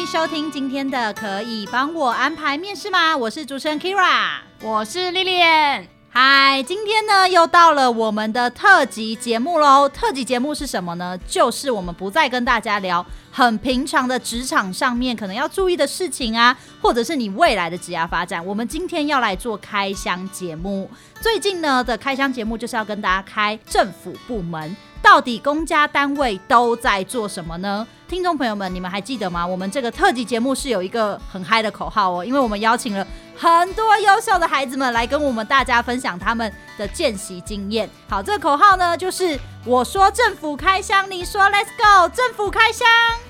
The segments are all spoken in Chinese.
欢迎收听今天的，可以帮我安排面试吗？我是主持人 Kira，我是 Lilian。嗨，今天呢又到了我们的特辑节目喽。特辑节目是什么呢？就是我们不再跟大家聊很平常的职场上面可能要注意的事情啊，或者是你未来的职业发展。我们今天要来做开箱节目。最近呢的开箱节目就是要跟大家开政府部门，到底公家单位都在做什么呢？听众朋友们，你们还记得吗？我们这个特辑节目是有一个很嗨的口号哦，因为我们邀请了很多优秀的孩子们来跟我们大家分享他们的见习经验。好，这个口号呢，就是我说政府开箱，你说 Let's go，政府开箱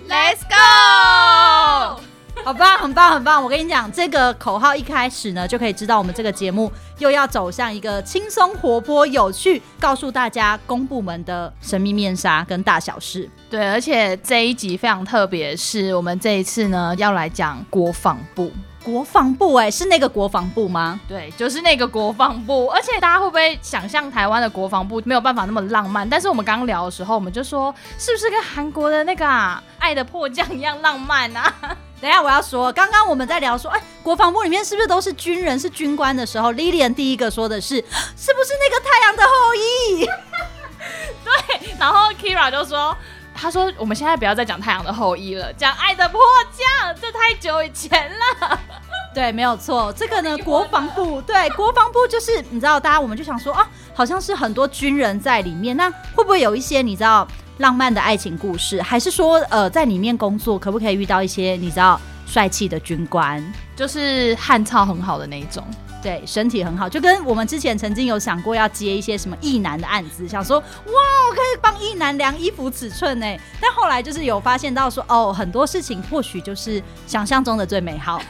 ，Let's go。好棒，很棒，很棒！我跟你讲，这个口号一开始呢，就可以知道我们这个节目又要走向一个轻松、活泼、有趣，告诉大家公部门的神秘面纱跟大小事。对，而且这一集非常特别，是我们这一次呢要来讲国防部。国防部、欸，哎，是那个国防部吗？对，就是那个国防部。而且大家会不会想象台湾的国防部没有办法那么浪漫？但是我们刚刚聊的时候，我们就说，是不是跟韩国的那个、啊《爱的迫降》一样浪漫啊？等一下，我要说，刚刚我们在聊说，哎、欸，国防部里面是不是都是军人、是军官的时候，Lilian 第一个说的是，是不是那个《太阳的后裔》？对，然后 Kira 就说，他说我们现在不要再讲《太阳的后裔》了，讲《爱的迫降》，这太久以前了。对，没有错，这个呢，国防部，对，国防部就是你知道，大家我们就想说，啊，好像是很多军人在里面，那会不会有一些你知道？浪漫的爱情故事，还是说，呃，在里面工作可不可以遇到一些你知道帅气的军官，就是汉操很好的那一种，对，身体很好，就跟我们之前曾经有想过要接一些什么役男的案子，想说，哇，我可以帮役男量衣服尺寸呢，但后来就是有发现到说，哦，很多事情或许就是想象中的最美好。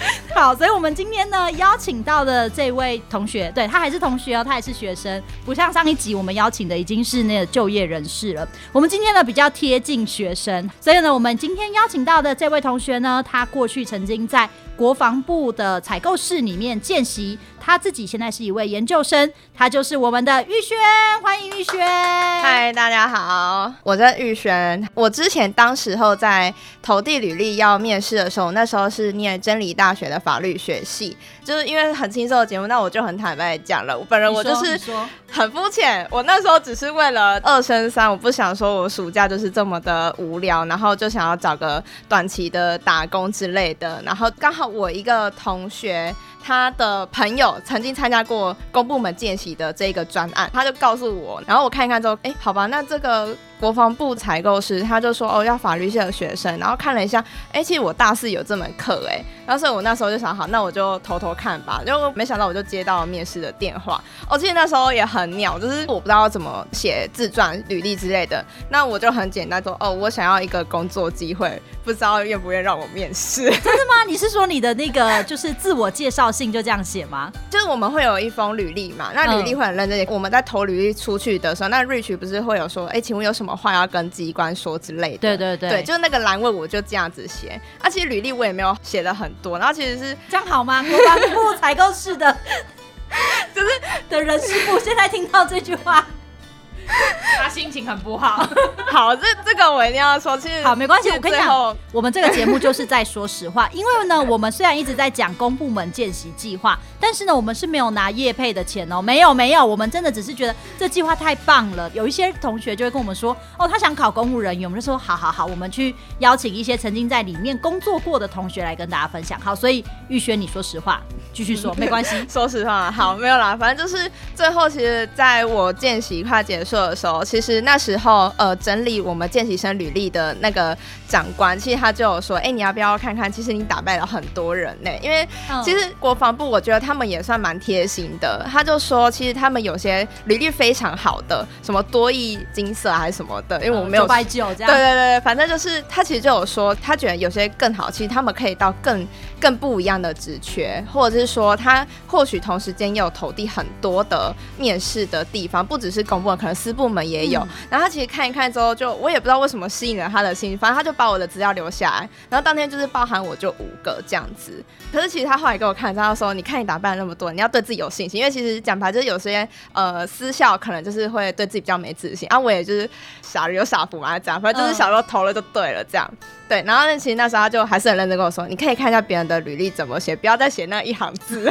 好，所以我们今天呢邀请到的这位同学，对，他还是同学哦，他还是学生，不像上一集我们邀请的已经是那个就业人士了。我们今天呢比较贴近学生，所以呢，我们今天邀请到的这位同学呢，他过去曾经在国防部的采购室里面见习。他自己现在是一位研究生，他就是我们的玉轩，欢迎玉轩。嗨，大家好，我叫玉轩。我之前当时候在投递履历要面试的时候，那时候是念真理大学的法律学系，就是因为很轻松的节目，那我就很坦白讲了，我本人我就是很肤浅，我那时候只是为了二升三，我不想说我暑假就是这么的无聊，然后就想要找个短期的打工之类的，然后刚好我一个同学。他的朋友曾经参加过公部门见习的这个专案，他就告诉我，然后我看一看之后，哎，好吧，那这个。国防部采购师，他就说哦，要法律系的学生，然后看了一下，哎，其实我大四有这门课，哎，然后所以我那时候就想，好，那我就偷偷看吧，就没想到我就接到面试的电话。哦，其实那时候也很鸟，就是我不知道怎么写自传、履历之类的，那我就很简单说，哦，我想要一个工作机会，不知道愿不愿意让我面试。真的吗？你是说你的那个 就是自我介绍信就这样写吗？就是我们会有一封履历嘛，那履历会很认真，嗯、我们在投履历出去的时候，那 Rich 不是会有说，哎，请问有什么？话要跟机关说之类的，对对对，对，就是那个栏位我就这样子写。啊，其实履历我也没有写的很多，然后其实是这样好吗？国防部采购室的，就是的人事部现在听到这句话，他心情很不好。好，这这个我一定要说，其实 好，没关系。我跟你讲，我们这个节目就是在说实话，因为呢，我们虽然一直在讲公部门见习计划，但是呢，我们是没有拿业配的钱哦，没有没有，我们真的只是觉得这计划太棒了。有一些同学就会跟我们说，哦，他想考公务人员，我们就说好好好，我们去邀请一些曾经在里面工作过的同学来跟大家分享。好，所以玉轩，你说实话，继续说，没关系。说实话，好，没有啦，反正就是最后，其实在我见习快结束的时候，其实那时候呃，整理我们见习生履历的那个长官，其实他就有说，哎、欸，你要不要看看？其实你打败了很多人呢、欸，因为其实国防部我觉得他们也算蛮贴心的。他就说，其实他们有些履历非常好的，什么多益金色还是什么的，因为我没有九百九这样。对对对，反正就是他其实就有说，他觉得有些更好，其实他们可以到更更不一样的职缺，或者是说他或许同时间也有投递很多的面试的地方，不只是公部门，可能私部门也有。嗯、然后他其实看一看之后，就我也不知道为什么吸引了他的心，反正他就把我的资料留下来。然后当天就是包含我就五个这样子。可是其实他后来给我看，他说：“你看你打扮了那么多，你要对自己有信心，因为其实讲白就是有些呃私校可能就是会对自己比较没自信。啊，我也就是傻人有傻福嘛，这样反正就是小时候投了就对了这样。对，然后其实那时候他就还是很认真跟我说：你可以看一下别人的履历怎么写。”不要再写那一行字，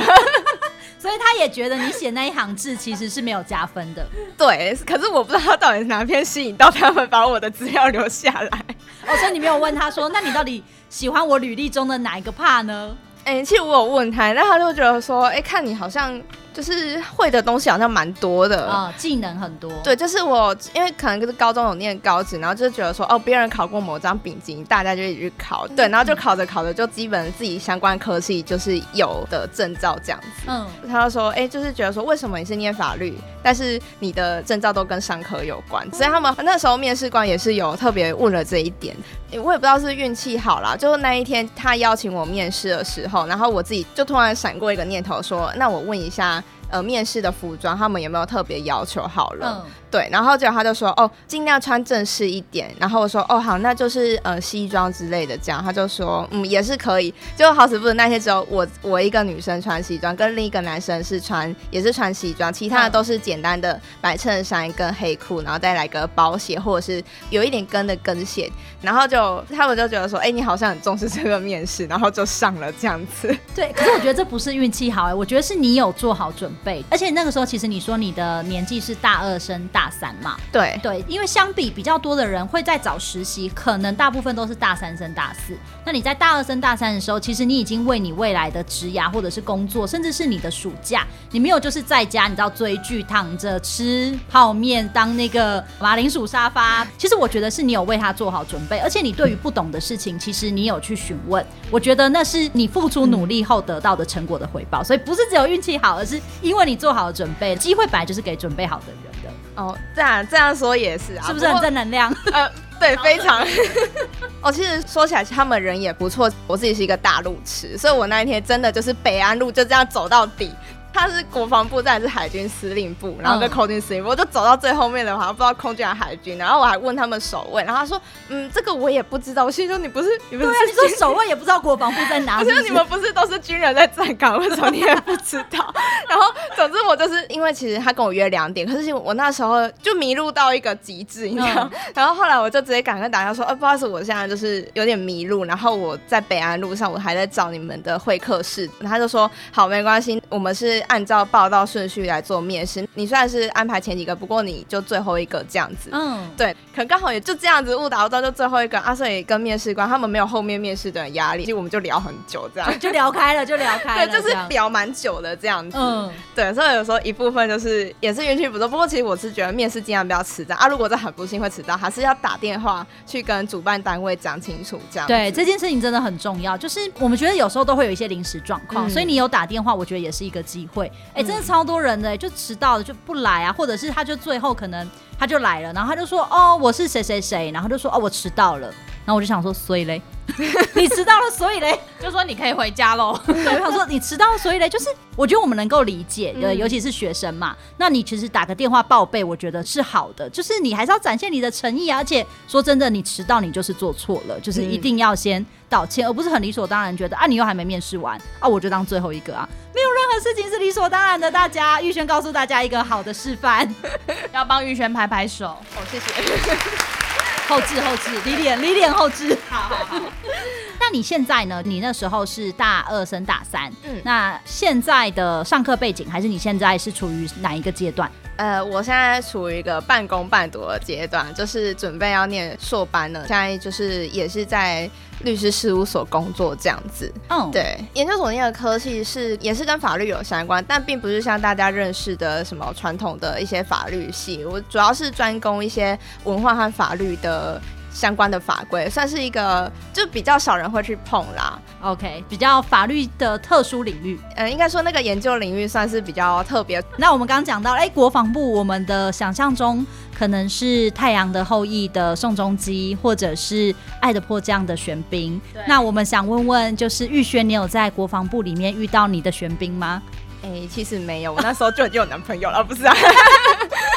所以他也觉得你写那一行字其实是没有加分的。对，可是我不知道他到底是哪篇吸引到他们把我的资料留下来。哦，所以你没有问他说，那你到底喜欢我履历中的哪一个 part 呢？哎、欸，其实我有问他，但他就觉得说，哎、欸，看你好像。就是会的东西好像蛮多的啊、哦，技能很多。对，就是我因为可能就是高中有念高职，然后就觉得说哦，别人考过某张丙级，大家就一直去考。对，然后就考着考着，就基本自己相关科系就是有的证照这样子。嗯，他就说，哎、欸，就是觉得说，为什么你是念法律，但是你的证照都跟商科有关？所以他们那时候面试官也是有特别问了这一点。我也不知道是运气好啦，就是那一天他邀请我面试的时候，然后我自己就突然闪过一个念头，说，那我问一下。呃，面试的服装他们有没有特别要求好了？嗯对，然后结果他就说，哦，尽量穿正式一点。然后我说，哦，好，那就是呃西装之类的这样。他就说，嗯，也是可以。就好死不死那天只有我我一个女生穿西装，跟另一个男生是穿也是穿西装，其他的都是简单的白衬衫跟黑裤，然后再来个包鞋或者是有一点跟的跟鞋。然后就他们就觉得说，哎，你好像很重视这个面试，然后就上了这样子。对，可是我觉得这不是运气好哎，我觉得是你有做好准备，而且那个时候其实你说你的年纪是大二升大。大三嘛，对对，因为相比比较多的人会在找实习，可能大部分都是大三升大四。那你在大二升大三的时候，其实你已经为你未来的职涯或者是工作，甚至是你的暑假，你没有就是在家，你知道追剧、躺着吃泡面、当那个马铃薯沙发。其实我觉得是你有为他做好准备，而且你对于不懂的事情，其实你有去询问。我觉得那是你付出努力后得到的成果的回报。所以不是只有运气好，而是因为你做好了准备，机会本来就是给准备好的人的。哦，这样这样说也是啊，是不是很正能量？呃，对，非常。哦，其实说起来，他们人也不错。我自己是一个大路痴，所以我那一天真的就是北安路就这样走到底。他是国防部，再是海军司令部，然后在空军司令部，我就走到最后面的话，不知道空军还是海军，然后我还问他们守卫，然后他说，嗯，这个我也不知道。我心说你不是，你不是，你说守卫也不知道国防部在哪里？我说你们不是都是军人在站岗，为什么你也不知道？然后总之我就是因为其实他跟我约两点，可是我那时候就迷路到一个极致，你知道？然后后来我就直接赶快打电话说，呃，不好意思，我现在就是有点迷路，然后我在北安路上，我还在找你们的会客室。他就说好，没关系，我们是按照。报道顺序来做面试，你虽然是安排前几个，不过你就最后一个这样子。嗯，对，可能刚好也就这样子误打误撞就最后一个啊，所以跟面试官他们没有后面面试的压力，其实我们就聊很久这样，就聊开了，就聊开了，对，就是聊蛮久的这样子。嗯，对，所以有时候一部分就是也是运气不错，不过其实我是觉得面试尽量不要迟到啊，如果这很不幸会迟到，还是要打电话去跟主办单位讲清楚这样。对，这件事情真的很重要，就是我们觉得有时候都会有一些临时状况，嗯，所以你有打电话，我觉得也是一个机会。哎，欸，真的超多人。的就迟到了就不来啊，或者是他就最后可能他就来了，然后他就说哦，我是谁谁谁，然后就说哦，我迟到了，然后我就想说所以嘞，你迟到了所以嘞，就说你可以回家喽。对，我想说你迟到了所以嘞，就是我觉得我们能够理解，呃，尤其是学生嘛，那你其实打个电话报备，我觉得是好的，就是你还是要展现你的诚意啊，而且说真的，你迟到你就是做错了，就是一定要先道歉，而不是很理所当然觉得啊，你又还没面试完啊，我就当最后一个啊。没有任何事情是理所当然的。大家，玉轩告诉大家一个好的示范，要帮玉轩拍拍手。哦，谢谢。后置后置，李脸李脸后置。好好好。那你现在呢？你那时候是大二升大三，嗯，那现在的上课背景，还是你现在是处于哪一个阶段？呃，我现在处于一个半工半读的阶段，就是准备要念硕班了。现在就是也是在律师事务所工作这样子。嗯，对，研究所念的科系是也是跟法律有相关，但并不是像大家认识的什么传统的一些法律系。我主要是专攻一些文化和法律的。相关的法规算是一个，就比较少人会去碰啦。OK，比较法律的特殊领域，呃，应该说那个研究领域算是比较特别。那我们刚刚讲到，哎、欸，国防部，我们的想象中可能是《太阳的后裔》的宋仲基，或者是《爱的迫降》的玄彬。那我们想问问，就是玉轩，你有在国防部里面遇到你的玄彬吗？哎、欸，其实没有，我那时候就已经有男朋友了，不是啊。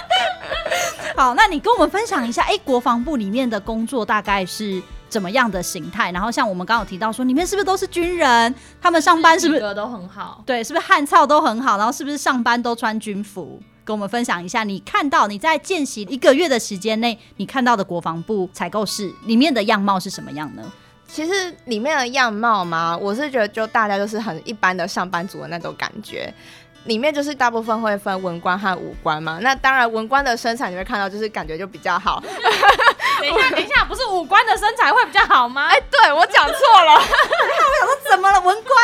好，那你跟我们分享一下，哎、欸，国防部里面的工作大概是怎么样的形态？然后像我们刚刚有提到说，里面是不是都是军人？他们上班是不是都很好？对，是不是汉操都很好？然后是不是上班都穿军服？跟我们分享一下，你看到你在见习一个月的时间内，你看到的国防部采购室里面的样貌是什么样呢？其实里面的样貌嘛，我是觉得就大家就是很一般的上班族的那种感觉。里面就是大部分会分文官和武官嘛，那当然文官的身材你会看到，就是感觉就比较好。等一下，等一下，不是武官的身材会比较好吗？哎、欸，对我讲错了。我想说怎么了？文官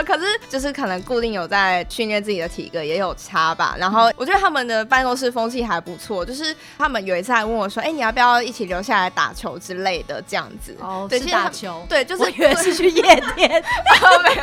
有，可是就是可能固定有在训练自己的体格也有差吧。然后我觉得他们的办公室风气还不错，就是他们有一次还问我说：“哎、欸，你要不要一起留下来打球之类的？”这样子。哦，对，是打球。对，就是我以为 是去夜店。没有。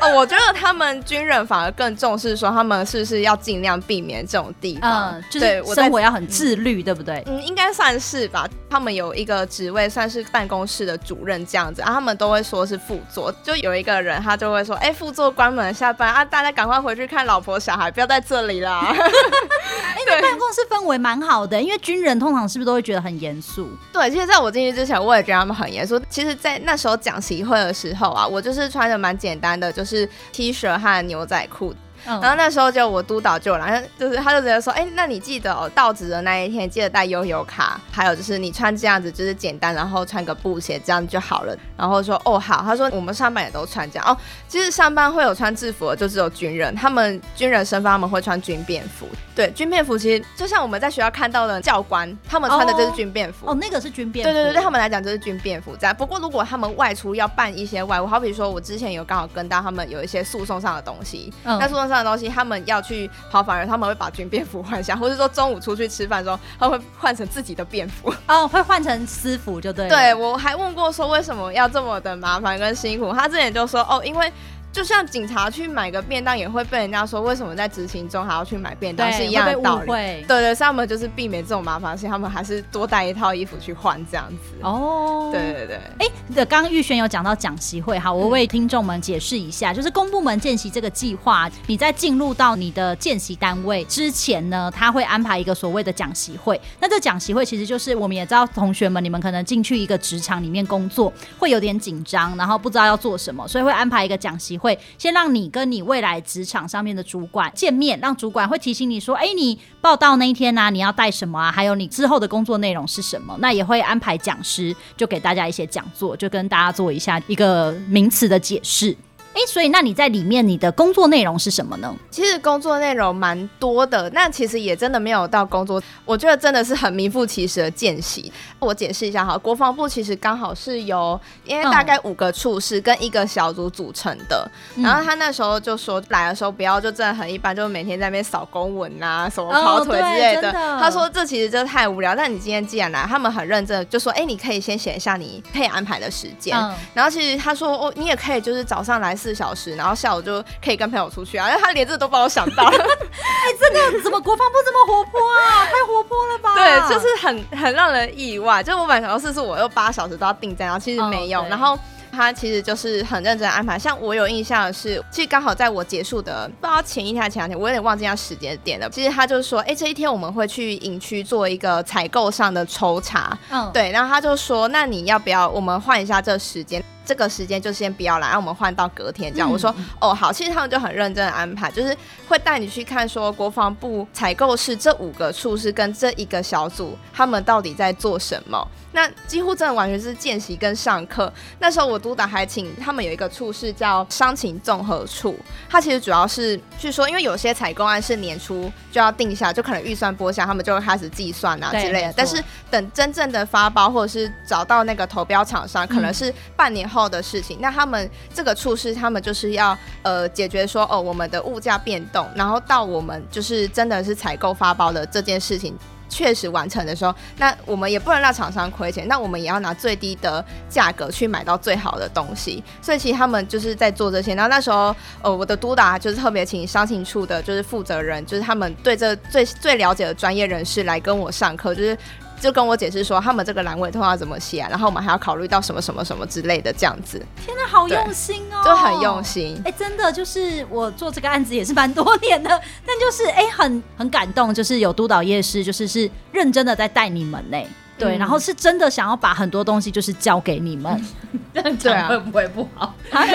哦，我觉得他们军人反而更重视说他们是不是要尽量避免这种地方。嗯，就是生活要很自律，对不对？嗯，应该算是吧。他们有一个职位算是办公室的主任这样子，啊，他们都会说是副座。就有一个人，他就会说：“哎、欸，副座关门下班啊，大家赶快回去看老婆小孩，不要在这里啦。”哎，那办公室氛围蛮好的，因为军人通常是不是都会觉得很严肃？对，其实在我进去之前，我也觉得他们很严肃。其实，在那时候讲习会的时候啊，我就是穿的蛮简单的，就是 T 恤和牛仔裤。然后那时候就我督导就来，就是他就直接说，哎，那你记得哦，到职的那一天记得带悠游卡，还有就是你穿这样子就是简单，然后穿个布鞋这样就好了。然后说哦好，他说我们上班也都穿这样哦。其实上班会有穿制服的，就只有军人，他们军人身份他们会穿军便服。对，军便服其实就像我们在学校看到的教官，他们穿的就是军便服。哦，那个是军便服。对对对，对他们来讲就是军便服在。不过如果他们外出要办一些外务，好比说我之前有刚好跟到他们有一些诉讼上的东西，嗯、那诉讼上的东西他们。要去跑反而，他们会把军便服换下，或者说中午出去吃饭的时候，他会换成自己的便服。哦，会换成私服就对了。对，我还问过说为什么要这么的麻烦跟辛苦，他之前就说哦，因为。就像警察去买个便当，也会被人家说为什么在执行中还要去买便当，是一样的道理。对对，所以他们就是避免这种麻烦，所以他们还是多带一套衣服去换这样子。哦，对对对。哎、欸，刚刚玉轩有讲到讲习会，好，我为听众们解释一下，就是公部门见习这个计划，你在进入到你的见习单位之前呢，他会安排一个所谓的讲习会。那这讲习会其实就是我们也知道，同学们你们可能进去一个职场里面工作，会有点紧张，然后不知道要做什么，所以会安排一个讲习。会先让你跟你未来职场上面的主管见面，让主管会提醒你说：“哎，你报道那一天呢、你要带什么啊？还有你之后的工作内容是什么？”那也会安排讲师，就给大家一些讲座，就跟大家做一下一个名词的解释。哎，所以那你在里面你的工作内容是什么呢？其实工作内容蛮多的，那其实也真的没有到工作，我觉得真的是很名副其实的见习。我解释一下哈，国防部其实刚好是由因为大概五个处室跟一个小组组成的，嗯、然后他那时候就说来的时候不要就真的很一般，就每天在那边扫公文啊，什么跑腿之类的。哦、他说这其实就太无聊，但你今天既然来，他们很认真，就说哎，你可以先写一下你可以安排的时间，嗯、然后其实他说哦，你也可以就是早上来。四小时，然后下午就可以跟朋友出去啊！因为他连这个都帮我想到了。哎，这个，怎么国防部这么活泼啊？太活泼了吧？对，就是很很让人意外。就我本来想说，是我又八小时都要定在，然后其实没有。Oh, 然后他其实就是很认真安排。像我有印象的是，其实刚好在我结束的不知道前一天还是前两天，我有点忘记他时间点了。其实他就说，哎，这一天我们会去营区做一个采购上的抽查。嗯，对。然后他就说，那你要不要我们换一下这时间？这个时间就先不要来，让我们换到隔天这样。嗯、我说哦好，其实他们就很认真的安排，就是会带你去看说国防部采购室这五个处室跟这一个小组他们到底在做什么。那几乎真的完全是见习跟上课。那时候我督导还请他们有一个处室叫商情综合处，它其实主要是据说，因为有些采购案是年初就要定下，就可能预算拨下，他们就会开始计算啊之类的。但是等真正的发包或者是找到那个投标厂商，可能是半年后的事情。嗯、那他们这个处室，他们就是要呃解决说哦，我们的物价变动，然后到我们就是真的是采购发包的这件事情。确实完成的时候，那我们也不能让厂商亏钱，那我们也要拿最低的价格去买到最好的东西。所以其实他们就是在做这些。然后那时候，呃，我的督导就是特别请商情处的，就是负责人，就是他们对这最最了解的专业人士来跟我上课，就是。就跟我解释说，他们这个阑尾痛要怎么写啊，然后我们还要考虑到什么什么什么之类的这样子。天哪，好用心哦，就很用心。哎、欸，真的就是我做这个案子也是蛮多年的，但就是哎、欸，很很感动，就是有督导夜师，就是是认真的在带你们呢。对，嗯、然后是真的想要把很多东西就是交给你们。这样讲会不会不好？他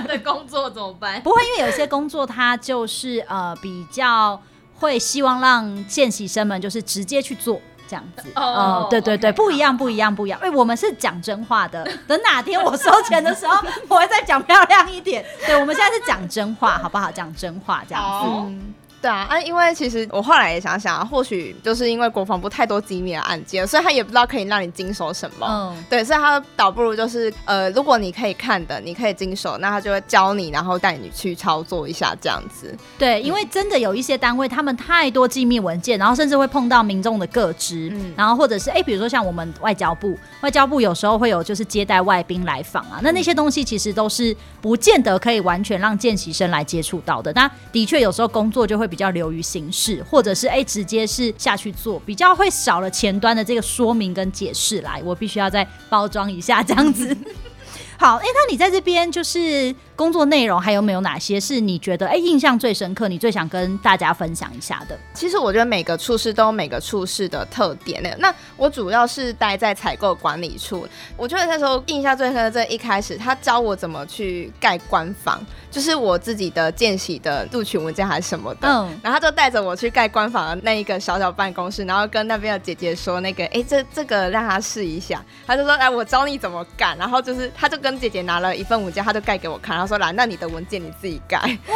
的工作怎么办？不会，因为有些工作他就是呃比较会希望让见习生们就是直接去做。这样子哦，对对对，不一样，不一样，不一样。哎，我们是讲真话的。等哪天我收钱的时候，我会再讲漂亮一点。对，我们现在是讲真话，好不好？讲真话这样子。嗯对啊，啊，因为其实我后来也想想啊，或许就是因为国防部太多机密的案件，所以他也不知道可以让你经手什么。嗯，对，所以他倒不如就是呃，如果你可以看的，你可以经手，那他就会教你，然后带你去操作一下这样子。对，因为真的有一些单位，他们太多机密文件，然后甚至会碰到民众的个资，嗯，然后或者是哎，比如说像我们外交部，外交部有时候会有就是接待外宾来访啊，那那些东西其实都是不见得可以完全让见习生来接触到的。那的确有时候工作就会。比较流于形式，或者是哎、欸，直接是下去做，比较会少了前端的这个说明跟解释来，我必须要再包装一下这样子。好，哎、欸，那你在这边就是。工作内容还有没有哪些是你觉得哎、欸、印象最深刻，你最想跟大家分享一下的？其实我觉得每个处室都有每个处室的特点呢。那我主要是待在采购管理处，我觉得那时候印象最深的这一开始，他教我怎么去盖官房，就是我自己的见习的录取文件还是什么的。嗯，然后他就带着我去盖官房的那一个小小办公室，然后跟那边的姐姐说那个哎、欸、这这个让他试一下，他就说哎我教你怎么干，然后就是他就跟姐姐拿了一份文件，他就盖给我看，然后。说来，那你的文件你自己盖。哇，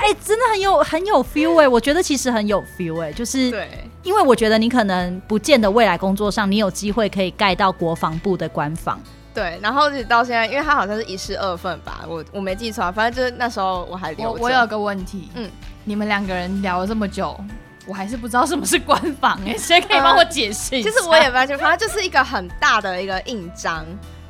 哎、欸，真的很有很有 feel 哎、欸，我觉得其实很有 feel 哎、欸，就是对，因为我觉得你可能不见得未来工作上你有机会可以盖到国防部的官房。对，然后一直到现在，因为他好像是一式二份吧，我我没记错，反正就是那时候我还留我。我有个问题，嗯，你们两个人聊了这么久，我还是不知道什么是官方哎、欸，谁可以帮我解释一下？其实我也发现，反正就是一个很大的一个印章。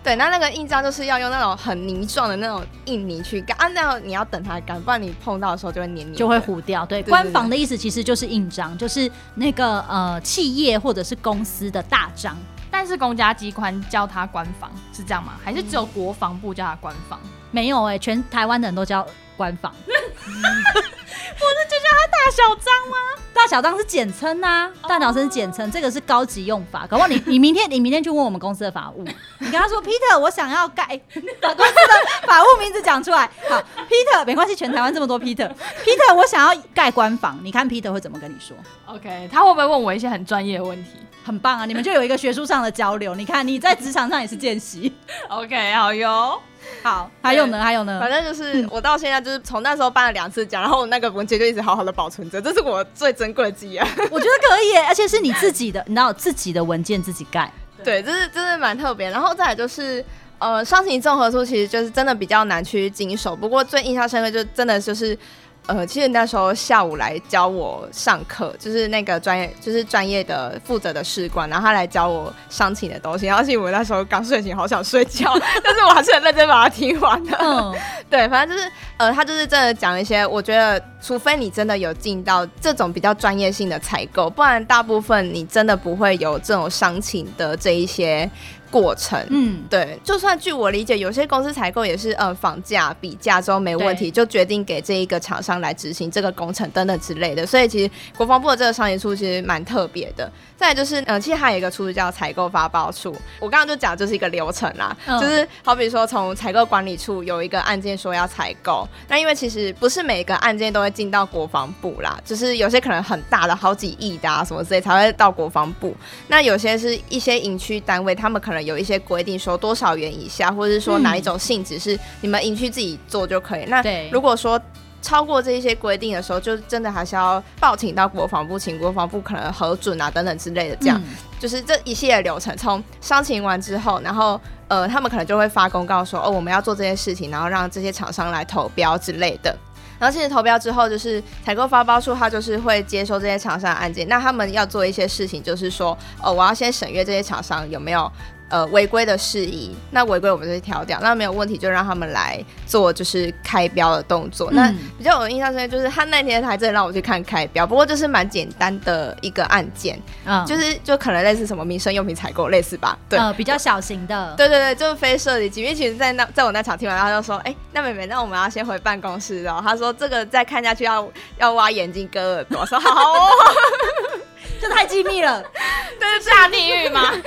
对，那那个印章就是要用那种很泥状的那种印泥去干啊，那你要等它干，不然你碰到的时候就会黏黏，就会糊掉。对，对对对，官方的意思其实就是印章，就是那个呃企业或者是公司的大章，但是公家机关叫他官方是这样吗？还是只有国防部叫他官方？嗯、没有哎、欸，全台湾的人都叫官方。不是就叫他大小张吗？大小张是简称呐，大小章是简称，这个是高级用法。搞不好你 你明天你明天去问我们公司的法务，你跟他说 Peter，我想要盖 把公司的法务名字讲出来。好，Peter 没关系，全台湾这么多 Peter，Peter 我想要盖官房，你看 Peter 会怎么跟你说？OK，他会不会问我一些很专业的问题？很棒啊，你们就有一个学术上的交流。你看你在职场上也是见习，OK，好哟。好，还有呢，还有呢，反正就是我到现在就是从那时候办了两次奖，然后那个文件就一直好好的保存着，这是我最珍贵的记忆。啊 我觉得可以，而且是你自己的，你知道自己的文件自己盖，对，这是真的蛮特别。然后再来就是，呃，商情综合处其实就是真的比较难去经手，不过最印象深刻就真的就是。呃，其实那时候下午来教我上课，就是那个专业，就是专业的负责的士官，然后他来教我商情的东西。然后其实我那时候刚睡醒，好想睡觉，但是我还是很认真把它听完的。嗯，对，反正就是呃，他就是真的讲一些，我觉得除非你真的有进到这种比较专业性的采购，不然大部分你真的不会有这种商情的这一些。过程。嗯，对，就算据我理解，有些公司采购也是呃房价比价之后没问题，就决定给这一个厂商来执行这个工程等等之类的。所以其实国防部的这个商业处其实蛮特别的。再来就是，嗯，其实还有一个处叫采购发包处。我刚刚就讲就是一个流程啦，嗯、就是好比说从采购管理处有一个案件说要采购，那因为其实不是每个案件都会进到国防部啦，就是有些可能很大的好几亿的啊什么之类才会到国防部。那有些是一些营区单位，他们可能有一些规定说多少元以下，或者是说哪一种性质是你们营区自己做就可以。那如果说超过这一些规定的时候，就真的还是要报请到国防部，请国防部可能核准啊等等之类的，这样、嗯、就是这一系列流程。从商情完之后，然后呃，他们可能就会发公告说，哦，我们要做这些事情，然后让这些厂商来投标之类的。然后其实投标之后，就是采购发包处，他就是会接收这些厂商的案件。那他们要做一些事情，就是说，哦，我要先审阅这些厂商有没有。呃，违规的事宜，那违规我们就会挑掉，那没有问题就让他们来做，就是开标的动作。嗯、那比较有印象深刻就是他那天还真的让我去看开标，不过就是蛮简单的一个案件，嗯，就是就可能类似什么民生用品采购类似吧，对，呃，比较小型的，对对对，就是非设计。因为其实在那在我那场听完，他就说，哎、欸，那妹妹，那我们要先回办公室哦。他说这个再看下去要要挖眼睛割耳朵，我说好。哦。这太机密了，这是下地狱吗？因为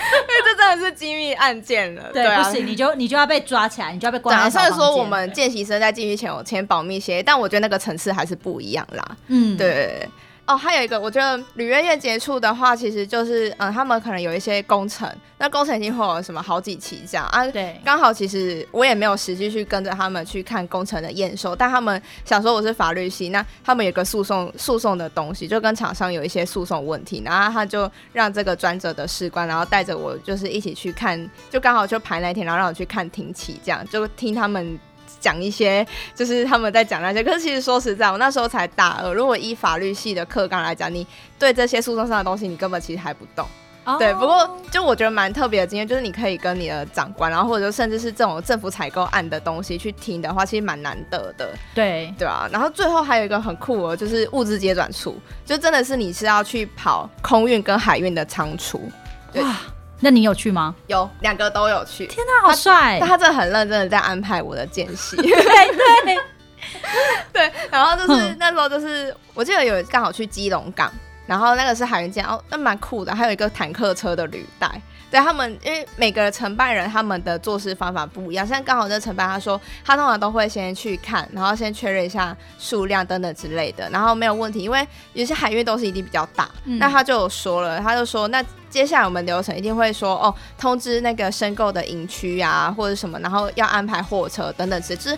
这真的是机密案件了。对，对啊、不行，你就你就要被抓起来，你就要被关在。虽然说我们见习生在进去前有签保密协议，但我觉得那个层次还是不一样啦。嗯，对。哦，还有一个，我觉得旅月业接触的话，其实就是，嗯，他们可能有一些工程，那工程已经会有什么好几期这样啊。对，刚好其实我也没有实际去跟着他们去看工程的验收，但他们想说我是法律系，那他们有个诉讼诉讼的东西，就跟厂商有一些诉讼问题，然后他就让这个专责的士官，然后带着我就是一起去看，就刚好就排那天，然后让我去看庭期，这样就听他们。讲一些就是他们在讲那些，可是其实说实在，我那时候才大二。如果依法律系的课纲来讲，你对这些诉讼上的东西，你根本其实还不懂。Oh. 对，不过就我觉得蛮特别的经验，就是你可以跟你的长官，然后或者甚至是这种政府采购案的东西去听的话，其实蛮难得的。对，对啊。然后最后还有一个很酷的，就是物资接转处，就真的是你是要去跑空运跟海运的仓储。哇。那你有去吗？有，两个都有去。天哪，好帅！但他真的很认真的在安排我的间隙。对对 对，然后就是那时候就是我记得有刚好去基隆港，然后那个是海运舰，哦，那蛮酷的，还有一个坦克车的履带。对他们，因为每个承办人他们的做事方法不一样。像刚好这承办他说，他通常都会先去看，然后先确认一下数量等等之类的，然后没有问题。因为有些海运都是一定比较大，嗯、那他就有说了，他就说，那接下来我们流程一定会说，哦，通知那个申购的营区啊，或者什么，然后要安排货车等等之，就是。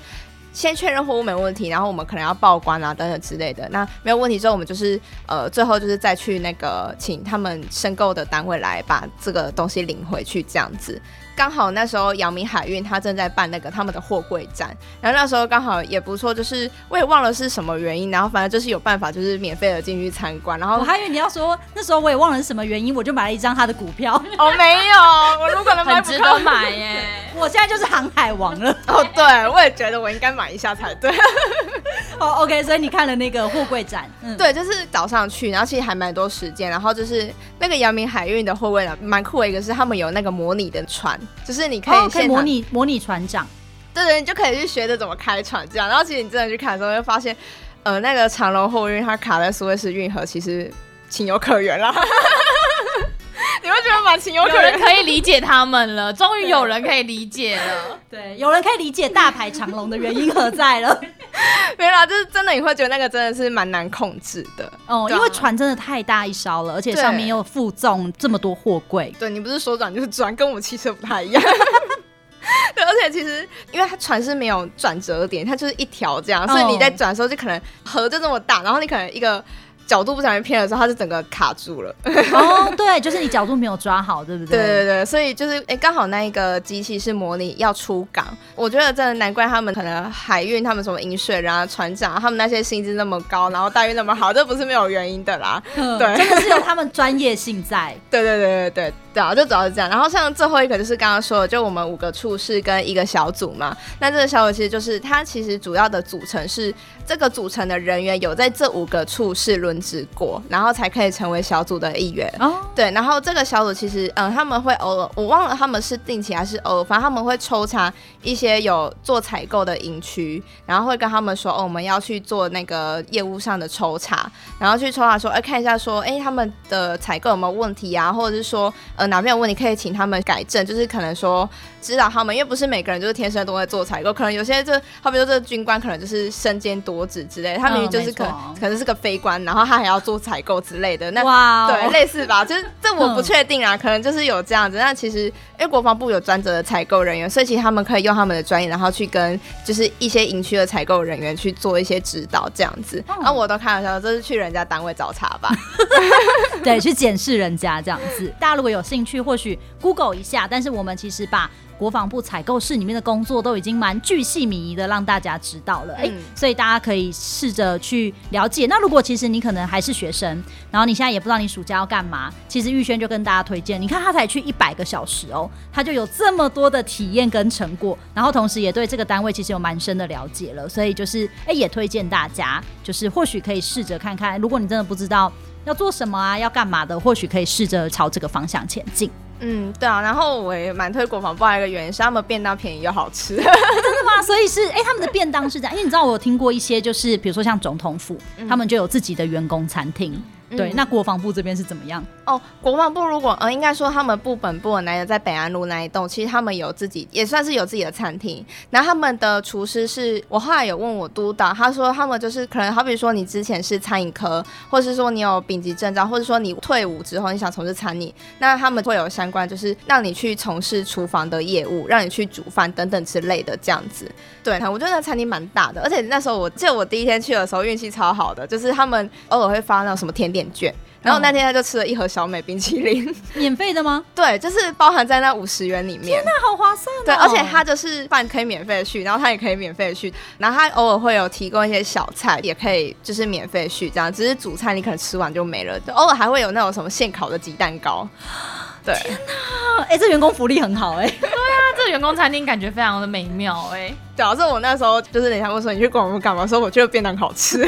先确认货物没问题，然后我们可能要报关啊等等之类的。那没有问题之后，我们就是呃最后就是再去那个请他们申购的单位来把这个东西领回去，这样子。刚好那时候阳明海运他正在办那个他们的货柜站，然后那时候刚好也不错，就是我也忘了是什么原因，然后反正就是有办法就是免费的进去参观。然后我还以为你要说那时候我也忘了是什么原因，我就买了一张他的股票。哦，没有，我如果能买，值得买耶！我现在就是航海王了。哦，对，我也觉得我应该买一下才对。哦，OK，所以你看了那个货柜展，嗯，对，就是早上去，然后其实还蛮多时间，然后就是那个阳明海运的货柜展蛮酷的一个是他们有那个模拟的船。就是你可以可以、模拟模拟船长，对对，你就可以去学着怎么开船这样。然后其实你真的去看的时候，会发现，呃，那个长龙货运它卡在苏伊士运河，其实情有可原啦。你会觉得蛮情有可原，可以理解他们了。终于有人可以理解了，对，有人可以理解大排长龙的原因何在了。没有啦，就是真的，你会觉得那个真的是蛮难控制的哦，因为船真的太大一艘了，而且上面又负重这么多货柜。对，你不是说转就是转，跟我们汽车不太一样。对，而且其实因为它船是没有转折点，它就是一条这样，哦、所以你在转的时候就可能河就这么大，然后你可能一个。角度不小心偏的时候，它就整个卡住了。哦，对，就是你角度没有抓好，对不对？对对对，所以就是哎，刚好那一个机器是模拟要出港，我觉得真的难怪他们可能海运他们什么饮水然后船长他们那些薪资那么高，然后待遇那么好，这不是没有原因的啦。嗯、对，真的是有他们专业性在。对对对对对对啊，就主要是这样。然后像最后一个就是刚刚说的，就我们五个处室跟一个小组嘛。那这个小组其实就是它其实主要的组成是这个组成的人员有在这五个处室轮。轮值过，然后才可以成为小组的一员。哦，对，然后这个小组其实，嗯，他们会偶尔，我忘了他们是定期还是偶尔，反正他们会抽查一些有做采购的营区，然后会跟他们说，哦，我们要去做那个业务上的抽查，然后去抽查说，哎，看一下说，哎，他们的采购有没有问题啊，或者是说，呃，哪边有问题可以请他们改正，就是可能说指导他们，因为不是每个人就是天生都会做采购，可能有些就好比说这个军官可能就是身兼多职之类，他明明就是可、嗯、可能是个非官，然后他还要做采购之类的，那哇、哦，对，类似吧，就是这我不确定啊，嗯、可能就是有这样子。那其实因为国防部有专责的采购人员，所以其实他们可以用他们的专业，然后去跟就是一些营区的采购人员去做一些指导，这样子。然后、嗯、我都开玩笑，这是去人家单位找茬吧？对，去检视人家这样子。大家如果有兴趣，或许 Google 一下。但是我们其实把。国防部采购室里面的工作都已经蛮巨细靡遗的，让大家知道了。哎、嗯欸，所以大家可以试着去了解。那如果其实你可能还是学生，然后你现在也不知道你暑假要干嘛，其实玉轩就跟大家推荐，你看他才去一百个小时哦，他就有这么多的体验跟成果，然后同时也对这个单位其实有蛮深的了解了。所以就是哎、欸，也推荐大家，就是或许可以试着看看，如果你真的不知道要做什么啊，要干嘛的，或许可以试着朝这个方向前进。嗯，对啊，然后我也蛮推国防部一个原因是他们便当便宜又好吃，真的吗？所以是哎，他们的便当是这样，因为你知道我有听过一些，就是比如说像总统府，嗯、他们就有自己的员工餐厅。对，那国防部这边是怎么样？哦，国防部如果呃，应该说他们部本部的那个在北安路那一栋，其实他们有自己也算是有自己的餐厅。然后他们的厨师是我后来有问我督导，他说他们就是可能好比说你之前是餐饮科，或是说你有丙级证照，或者说你退伍之后你想从事餐饮，那他们会有相关就是让你去从事厨房的业务，让你去煮饭等等之类的这样子。对，我觉得那餐厅蛮大的，而且那时候我记得我第一天去的时候运气超好的，就是他们偶尔会发那种什么甜点。点券，然后那天他就吃了一盒小美冰淇淋，免费的吗？对，就是包含在那五十元里面。天哪，好划算哦！对，而且他就是饭可以免费续，然后他也可以免费续，然后他偶尔会有提供一些小菜，也可以就是免费续这样。只是主菜你可能吃完就没了，偶尔还会有那种什么现烤的鸡蛋糕。对，天哪，哎、欸，这员工福利很好哎、欸。对啊，这个员工餐厅感觉非常的美妙哎、欸。主要是我那时候就是等一下问说你去国防部干嘛，说我觉得便当好吃。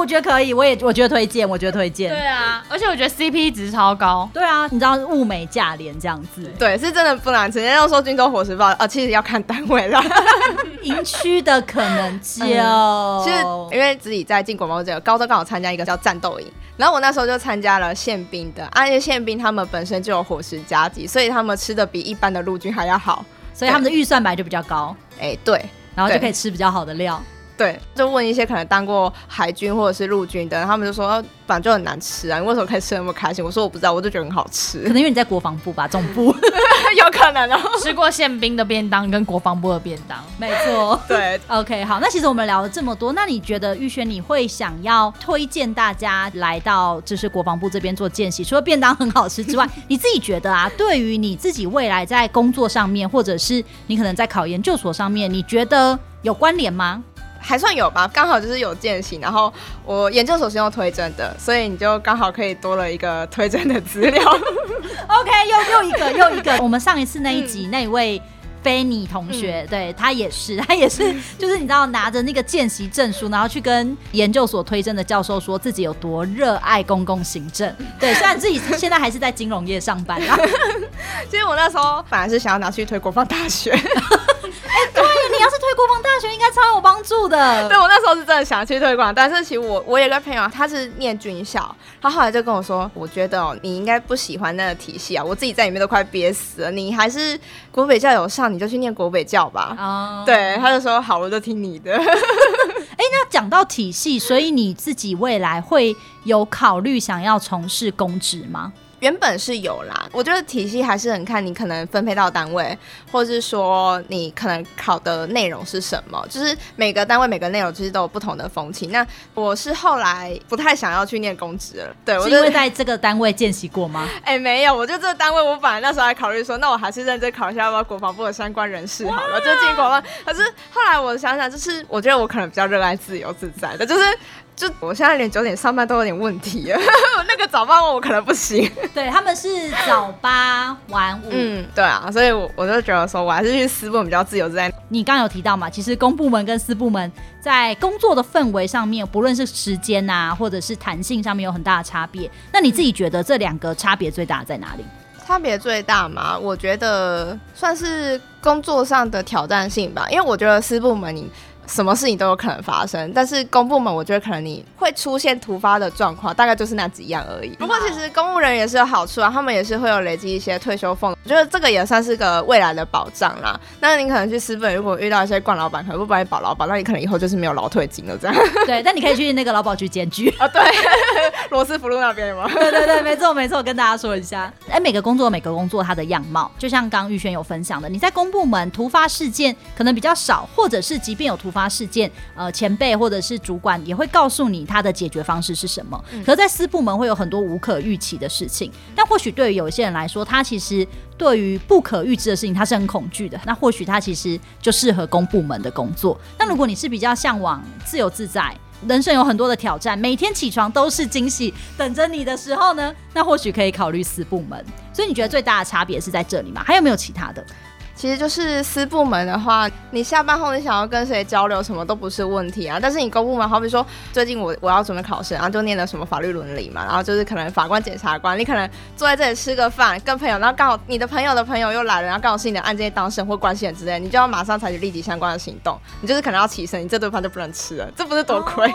我觉得可以，我也我觉得推荐，我觉得推荐。对啊，而且我觉得 CP 值超高。对啊，你知道物美价廉这样子。对，是真的不难吃。人家要说军中伙食不好，啊，其实要看单位啦。营区的可能就、嗯，其实因为自己在进国防部这个高中刚好参加一个叫战斗营，然后我那时候就参加了宪兵的，而且宪兵他们本身就有伙食加级，所以他们吃的比一般的陆军还要好，所以他们的预算本来就比较高。哎、欸，对。然后就可以吃比较好的料，对，就问一些可能当过海军或者是陆军的，然后他们就说。反正就很难吃啊！你为什么可以吃那么开心？我说我不知道，我就觉得很好吃。可能因为你在国防部吧，总部 有可能哦。吃过宪兵的便当跟国防部的便当，没错。对，OK，好。那其实我们聊了这么多，那你觉得玉轩你会想要推荐大家来到就是国防部这边做见习？除了便当很好吃之外，你自己觉得啊，对于你自己未来在工作上面，或者是你可能在考研究所上面，你觉得有关联吗？还算有吧，刚好就是有见习，然后我研究所是用推甄的，所以你就刚好可以多了一个推甄的资料。OK，又又一个又一个，我们上一次那一集、嗯、那一位菲尼同学，嗯、对他也是，他也是，就是你知道拿着那个见习证书，然后去跟研究所推甄的教授说自己有多热爱公共行政。对，虽然自己 现在还是在金融业上班啊。其实我那时候本来是想要拿去推国防大学。你要是推国防大学，应该超有帮助的。对，我那时候是真的想去推广，但是其实我我有个朋友，他是念军校，他后来就跟我说，我觉得哦，你应该不喜欢那个体系啊，我自己在里面都快憋死了，你还是国北教有上，你就去念国北教吧。哦，对，他就说好，我就听你的。哎、欸，那讲到体系，所以你自己未来会有考虑想要从事公职吗？原本是有啦，我觉得体系还是很看你可能分配到单位，或者是说你可能考的内容是什么，就是每个单位每个内容其实都有不同的风气。那我是后来不太想要去念公职了，对，我是因为在这个单位见习过吗？哎、欸，没有，我就这个单位，我本来那时候还考虑说，那我还是认真考一下要不要国防部的相关人士好了，就进国防。可是后来我想想，就是我觉得我可能比较热爱自由自在的，就是。就我现在连九点上班都有点问题了，那个早八晚我可能不行。对，他们是早八晚五。嗯，对啊，所以我我就觉得说，我还是去私部门比较自由自在。你刚刚有提到嘛，其实公部门跟私部门在工作的氛围上面，不论是时间啊，或者是弹性上面有很大的差别。那你自己觉得这两个差别最大在哪里？差别最大嘛？我觉得算是工作上的挑战性吧，因为我觉得私部门你。什么事情都有可能发生，但是公部门我觉得可能你会出现突发的状况，大概就是那几样而已。不过其实公务人员也是有好处啊，他们也是会有累积一些退休俸，我觉得这个也算是个未来的保障啦。那你可能去私本，如果遇到一些惯老板，可能不帮你保老保，那你可能以后就是没有劳退金了这样。对，但你可以去那个劳保局检举 啊。对，罗斯福路那边有吗？对对对，没错没错，跟大家说一下。哎，每个工作每个工作它的样貌，就像刚玉轩有分享的，你在公部门突发事件可能比较少，或者是即便有突发事件。呃，前辈或者是主管也会告诉你他的解决方式是什么。可是，在私部门会有很多无可预期的事情，但或许对于有一些人来说，他其实对于不可预知的事情他是很恐惧的。那或许他其实就适合公部门的工作。那如果你是比较向往自由自在，人生有很多的挑战，每天起床都是惊喜等着你的时候呢，那或许可以考虑私部门。所以你觉得最大的差别是在这里吗？还有没有其他的？其实就是私部门的话，你下班后你想要跟谁交流，什么都不是问题啊。但是你公部门，好比说最近我我要准备考试，然后就念了什么法律伦理嘛，然后就是可能法官、检察官，你可能坐在这里吃个饭，跟朋友，然后刚好你的朋友的朋友又来了，然后刚好是你的案件当事人或关系人之类，你就要马上采取立即相关的行动，你就是可能要起身，你这顿饭就不能吃了，这不是多亏。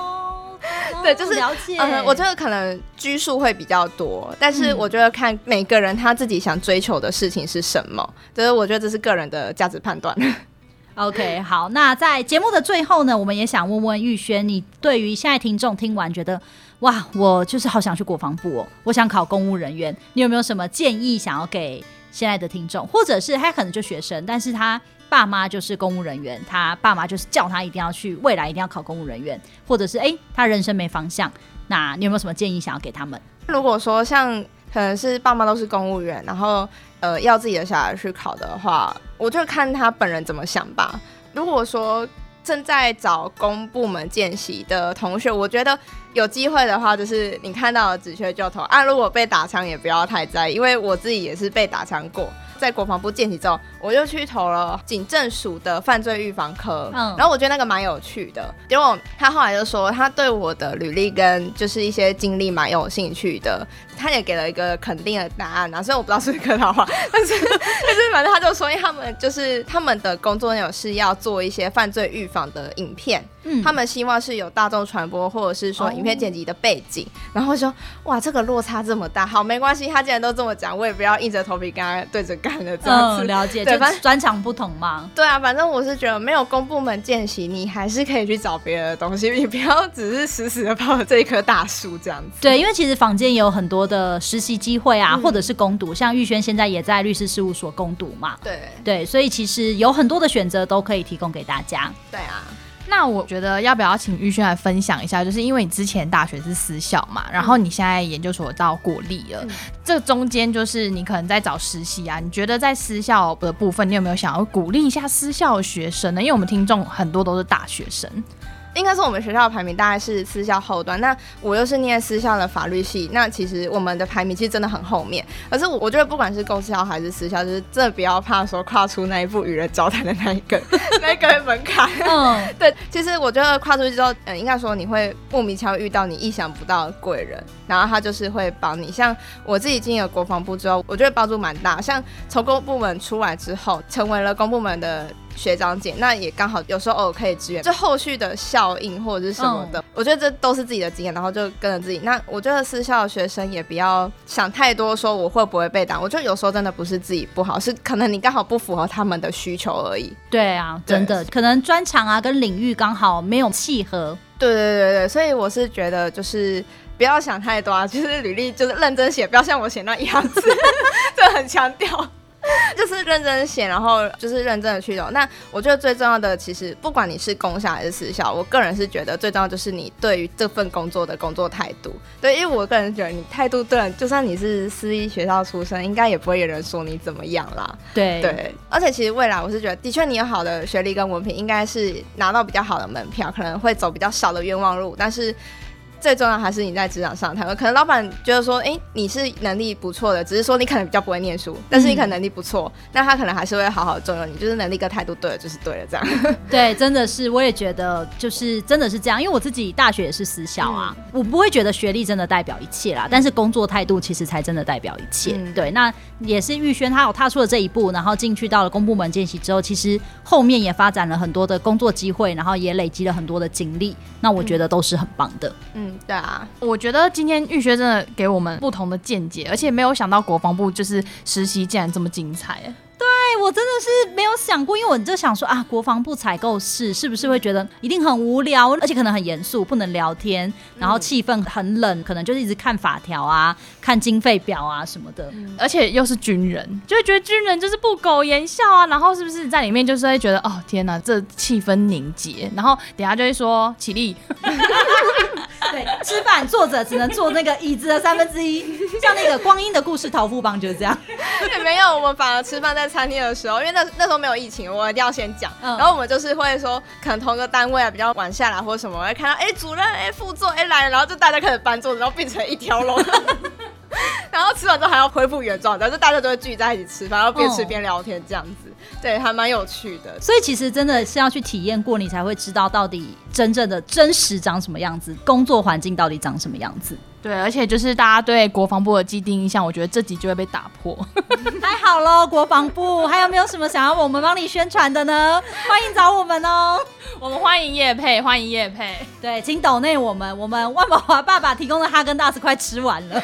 对，就是了解。嗯，我觉得可能拘束会比较多，但是我觉得看每个人他自己想追求的事情是什么，就是我觉得这是个人的价值判断。OK，好，那在节目的最后呢，我们也想问问玉轩，你对于现在听众听完觉得，哇，我就是好想去国防部哦，我想考公务人员，你有没有什么建议想要给现在的听众，或者是他可能就学生，但是他。爸妈就是公务人员，他爸妈就是叫他一定要去，未来一定要考公务人员，或者是哎、他人生没方向，那你有没有什么建议想要给他们？如果说像可能是爸妈都是公务员，然后呃要自己的小孩去考的话，我就看他本人怎么想吧。如果说正在找公部门见习的同学，我觉得有机会的话，就是你看到了职缺就投啊。如果被打枪也不要太在意，因为我自己也是被打枪过。在国防部见习之后，我就去投了警政署的犯罪预防科，嗯，然后我觉得那个蛮有趣的。结果他后来就说，他对我的履历跟就是一些经历蛮有兴趣的，他也给了一个肯定的答案啊。虽然我不知道是不是客套话，但是 但是反正他就说，因为他们就是他们的工作内容是要做一些犯罪预防的影片。嗯，他们希望是有大众传播，或者是说影片剪辑的背景，哦、然后说哇，这个落差这么大，好，没关系，他既然都这么讲，我也不要硬着头皮跟他对着干了这样子。嗯，了解，对，反正专长不同嘛。对啊，反正我是觉得没有公部门见习，你还是可以去找别的东西，你不要只是死死的抱着这一棵大树这样子。对，因为其实坊间也有很多的实习机会啊，嗯、或者是攻读，像玉轩现在也在律师事务所攻读嘛。对对，所以其实有很多的选择都可以提供给大家。对啊。那我觉得要不要请玉轩来分享一下？就是因为你之前大学是私校嘛，然后你现在研究所到国立了，嗯、这中间就是你可能在找实习啊。你觉得在私校的部分，你有没有想要鼓励一下私校的学生呢？因为我们听众很多都是大学生。应该是我们学校的排名大概是私校后端，那我又是念私校的法律系，那其实我们的排名其实真的很后面。可是我我觉得不管是公校还是私校，就是真的不要怕说跨出那一步与人交谈的那一个 那一个门槛。嗯，对，其实我觉得跨出去之后，嗯，应该说你会莫名其妙遇到你意想不到的贵人，然后他就是会帮你。像我自己进了国防部之后，我觉得帮助蛮大。像从公部门出来之后，成为了公部门的。学长姐，那也刚好有时候偶尔可以支援，这后续的效应或者是什么的，嗯、我觉得这都是自己的经验，然后就跟着自己。那我觉得私校的学生也不要想太多，说我会不会被打。我觉得有时候真的不是自己不好，是可能你刚好不符合他们的需求而已。对啊，对真的可能专长啊跟领域刚好没有契合。对对对对，所以我是觉得就是不要想太多啊，就是履历就是认真写，不要像我写那样子，这很强调。就是认真写，然后就是认真的去走。那我觉得最重要的，其实不管你是公校还是私校，我个人是觉得最重要就是你对于这份工作的工作态度。对，因为我个人觉得你态度对，就算你是私立学校出身，应该也不会有人说你怎么样啦。对对，而且其实未来我是觉得，的确你有好的学历跟文凭，应该是拿到比较好的门票，可能会走比较少的冤枉路，但是。最重要还是你在职场上谈。可能老板觉得说，哎、欸，你是能力不错的，只是说你可能比较不会念书，但是你可能能力不错，那、嗯、他可能还是会好好重用你，就是能力跟态度对了就是对了，这样。对，真的是，我也觉得就是真的是这样，因为我自己大学也是私校啊，嗯、我不会觉得学历真的代表一切啦，但是工作态度其实才真的代表一切。嗯、对，那也是玉轩他有踏出了这一步，然后进去到了公部门见习之后，其实后面也发展了很多的工作机会，然后也累积了很多的经历，那我觉得都是很棒的。嗯，嗯，对啊，我觉得今天玉轩真的给我们不同的见解，而且没有想到国防部就是实习竟然这么精彩。对，我真的是没有想过，因为我就想说啊，国防部采购室是不是会觉得一定很无聊，而且可能很严肃，不能聊天，然后气氛很冷，可能就是一直看法条啊、看经费表啊什么的，嗯、而且又是军人，就会觉得军人就是不苟言笑啊，然后是不是在里面就是会觉得哦天哪，这气氛凝结，然后等下就会说起立。对，吃饭坐着只能坐那个椅子的三分之一，像那个光阴的故事桃富帮就是这样。也没有，我们反而吃饭在餐厅的时候，因为那那时候没有疫情，我一定要先讲。嗯、然后我们就是会说，可能同个单位啊比较晚下来或者什么，会看到哎、欸、主任哎、欸、副座哎、欸、来了，然后就大家开始搬桌子，然后变成一条龙。然后吃完之后还要恢复原状，然后就大家都会聚在一起吃饭，然后边吃边聊天这样子。嗯对，还蛮有趣的，所以其实真的是要去体验过，你才会知道到底真正的真实长什么样子，工作环境到底长什么样子。对，而且就是大家对国防部的既定印象，我觉得这集就会被打破。太好了，国防部还有没有什么想要我们帮你宣传的呢？欢迎找我们哦，我们欢迎叶配，欢迎叶配。对，请抖内我们，我们万宝华爸爸提供的哈根达斯快吃完了。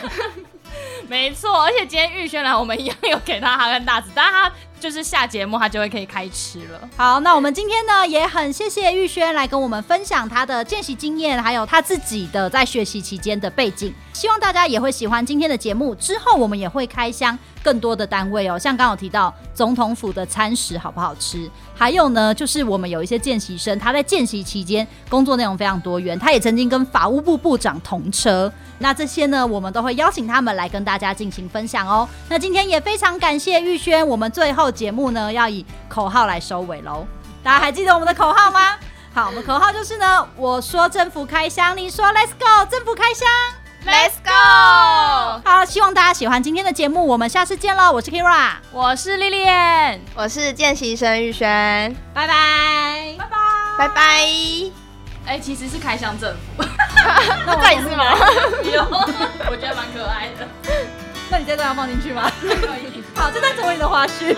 没错，而且今天玉轩来，我们一样有给他哈根达斯，但是他。就是下节目他就会可以开吃了。好，那我们今天呢也很谢谢玉轩来跟我们分享他的见习经验，还有他自己的在学习期间的背景。希望大家也会喜欢今天的节目。之后我们也会开箱更多的单位哦，像刚刚有提到总统府的餐食好不好吃，还有呢就是我们有一些见习生，他在见习期间工作内容非常多元，他也曾经跟法务部部长同车。那这些呢我们都会邀请他们来跟大家进行分享哦。那今天也非常感谢玉轩，我们最后。节目呢要以口号来收尾喽，大家还记得我们的口号吗？好，我们口号就是呢，我说政府开箱，你说 Let's go，政府开箱，Let's go。好，希望大家喜欢今天的节目，我们下次见喽。我是 Kira，我是 Lilian，我是见习生玉轩，拜拜，拜拜，拜拜。哎，其实是开箱政府，那再一次吗？有，我觉得蛮可爱的。那你这段要放进去吗？可以。好，这段成为你的花絮。